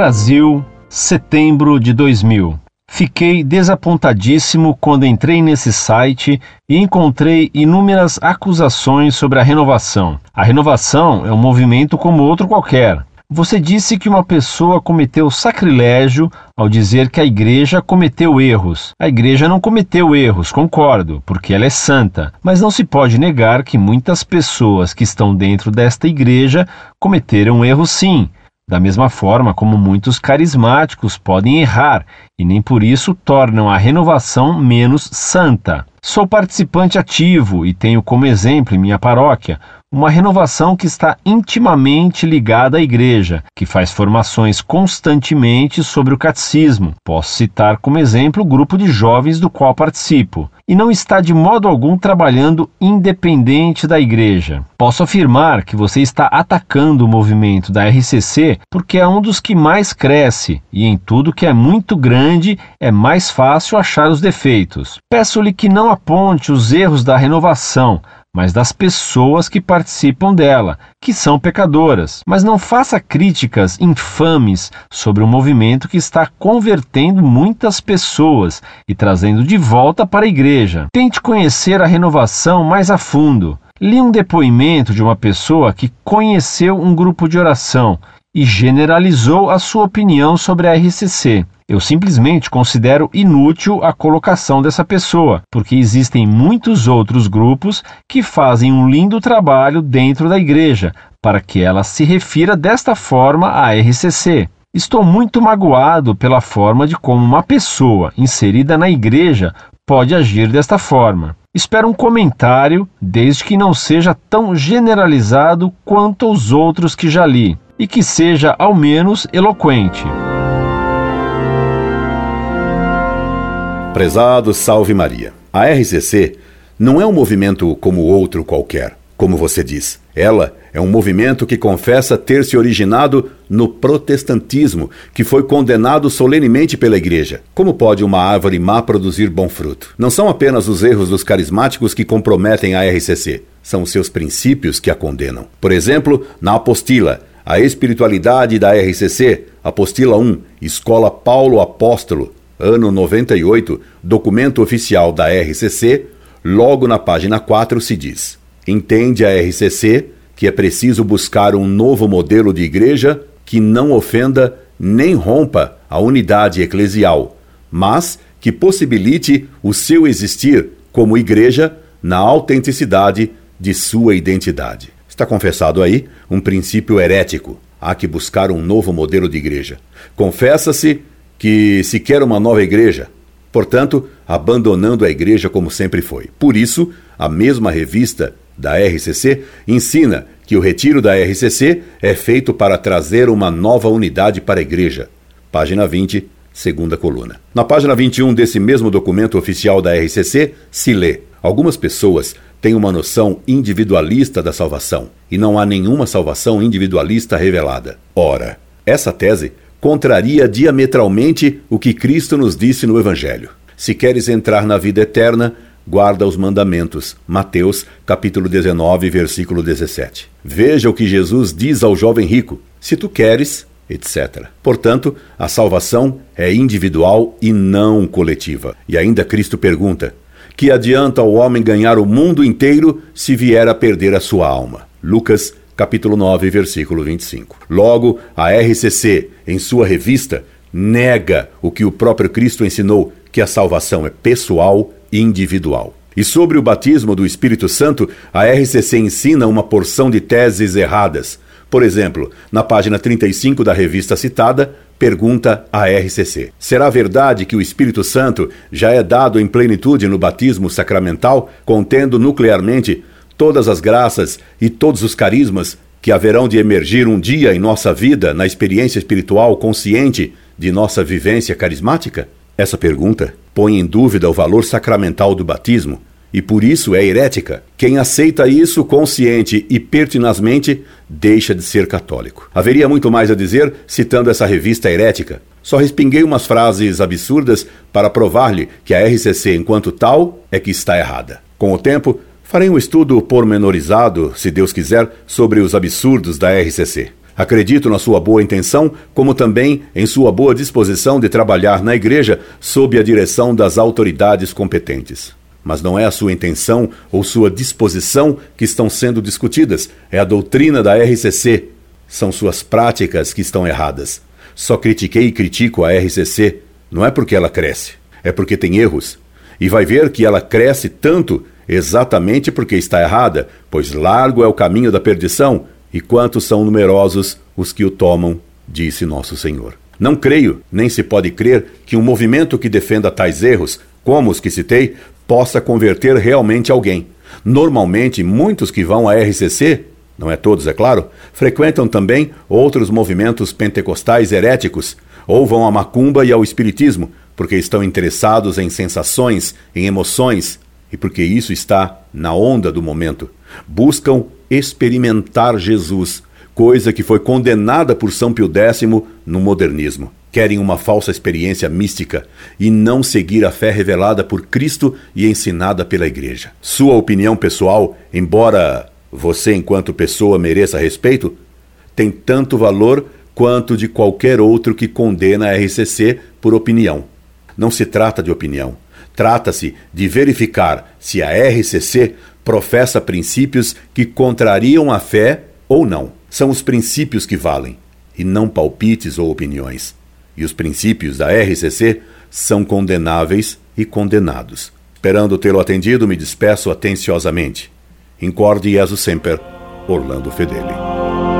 Brasil, setembro de 2000. Fiquei desapontadíssimo quando entrei nesse site e encontrei inúmeras acusações sobre a renovação. A renovação é um movimento como outro qualquer. Você disse que uma pessoa cometeu sacrilégio ao dizer que a igreja cometeu erros. A igreja não cometeu erros, concordo, porque ela é santa. Mas não se pode negar que muitas pessoas que estão dentro desta igreja cometeram erros sim. Da mesma forma como muitos carismáticos podem errar e nem por isso tornam a renovação menos santa. Sou participante ativo e tenho como exemplo em minha paróquia uma renovação que está intimamente ligada à Igreja, que faz formações constantemente sobre o catecismo. Posso citar como exemplo o grupo de jovens do qual participo, e não está de modo algum trabalhando independente da Igreja. Posso afirmar que você está atacando o movimento da RCC porque é um dos que mais cresce, e em tudo que é muito grande é mais fácil achar os defeitos. Peço-lhe que não aponte os erros da renovação mas das pessoas que participam dela, que são pecadoras. Mas não faça críticas infames sobre um movimento que está convertendo muitas pessoas e trazendo de volta para a igreja. Tente conhecer a renovação mais a fundo. Li um depoimento de uma pessoa que conheceu um grupo de oração e generalizou a sua opinião sobre a RCC. Eu simplesmente considero inútil a colocação dessa pessoa, porque existem muitos outros grupos que fazem um lindo trabalho dentro da igreja, para que ela se refira desta forma à RCC. Estou muito magoado pela forma de como uma pessoa inserida na igreja pode agir desta forma. Espero um comentário, desde que não seja tão generalizado quanto os outros que já li, e que seja ao menos eloquente. Prezado Salve Maria. A RCC não é um movimento como outro qualquer, como você diz. Ela é um movimento que confessa ter se originado no protestantismo, que foi condenado solenemente pela Igreja. Como pode uma árvore má produzir bom fruto? Não são apenas os erros dos carismáticos que comprometem a RCC, são seus princípios que a condenam. Por exemplo, na apostila, a espiritualidade da RCC, apostila 1, Escola Paulo Apóstolo, ano 98, documento oficial da RCC, logo na página 4 se diz: Entende a RCC que é preciso buscar um novo modelo de igreja que não ofenda nem rompa a unidade eclesial, mas que possibilite o seu existir como igreja na autenticidade de sua identidade. Está confessado aí um princípio herético. Há que buscar um novo modelo de igreja. Confessa-se que se quer uma nova igreja, portanto, abandonando a igreja como sempre foi. Por isso, a mesma revista da RCC ensina que o retiro da RCC é feito para trazer uma nova unidade para a igreja. Página 20, segunda coluna. Na página 21 desse mesmo documento oficial da RCC, se lê: Algumas pessoas têm uma noção individualista da salvação e não há nenhuma salvação individualista revelada. Ora, essa tese contraria diametralmente o que Cristo nos disse no Evangelho. Se queres entrar na vida eterna, guarda os mandamentos. Mateus, capítulo 19, versículo 17. Veja o que Jesus diz ao jovem rico: se tu queres, etc. Portanto, a salvação é individual e não coletiva. E ainda Cristo pergunta: que adianta o homem ganhar o mundo inteiro se vier a perder a sua alma? Lucas capítulo 9, versículo 25. Logo, a RCC, em sua revista, nega o que o próprio Cristo ensinou, que a salvação é pessoal e individual. E sobre o batismo do Espírito Santo, a RCC ensina uma porção de teses erradas. Por exemplo, na página 35 da revista citada, pergunta a RCC: Será verdade que o Espírito Santo já é dado em plenitude no batismo sacramental, contendo nuclearmente todas as graças e todos os carismas que haverão de emergir um dia em nossa vida na experiência espiritual consciente de nossa vivência carismática? Essa pergunta põe em dúvida o valor sacramental do batismo e por isso é herética. Quem aceita isso consciente e pertinazmente deixa de ser católico. Haveria muito mais a dizer citando essa revista herética. Só respinguei umas frases absurdas para provar-lhe que a RCC, enquanto tal, é que está errada. Com o tempo, Farei um estudo pormenorizado, se Deus quiser, sobre os absurdos da RCC. Acredito na sua boa intenção, como também em sua boa disposição de trabalhar na igreja sob a direção das autoridades competentes. Mas não é a sua intenção ou sua disposição que estão sendo discutidas, é a doutrina da RCC. São suas práticas que estão erradas. Só critiquei e critico a RCC, não é porque ela cresce, é porque tem erros. E vai ver que ela cresce tanto exatamente porque está errada, pois largo é o caminho da perdição e quantos são numerosos os que o tomam, disse nosso Senhor. Não creio, nem se pode crer, que um movimento que defenda tais erros, como os que citei, possa converter realmente alguém. Normalmente, muitos que vão à RCC, não é todos, é claro, frequentam também outros movimentos pentecostais heréticos, ou vão à macumba e ao espiritismo, porque estão interessados em sensações, em emoções, e porque isso está na onda do momento. Buscam experimentar Jesus, coisa que foi condenada por São Pio X no modernismo. Querem uma falsa experiência mística e não seguir a fé revelada por Cristo e ensinada pela Igreja. Sua opinião pessoal, embora você, enquanto pessoa, mereça respeito, tem tanto valor quanto de qualquer outro que condena a RCC por opinião. Não se trata de opinião. Trata-se de verificar se a RCC professa princípios que contrariam a fé ou não. São os princípios que valem, e não palpites ou opiniões. E os princípios da RCC são condenáveis e condenados. Esperando tê-lo atendido, me despeço atenciosamente. Incorde Jesus Semper, Orlando Fedeli.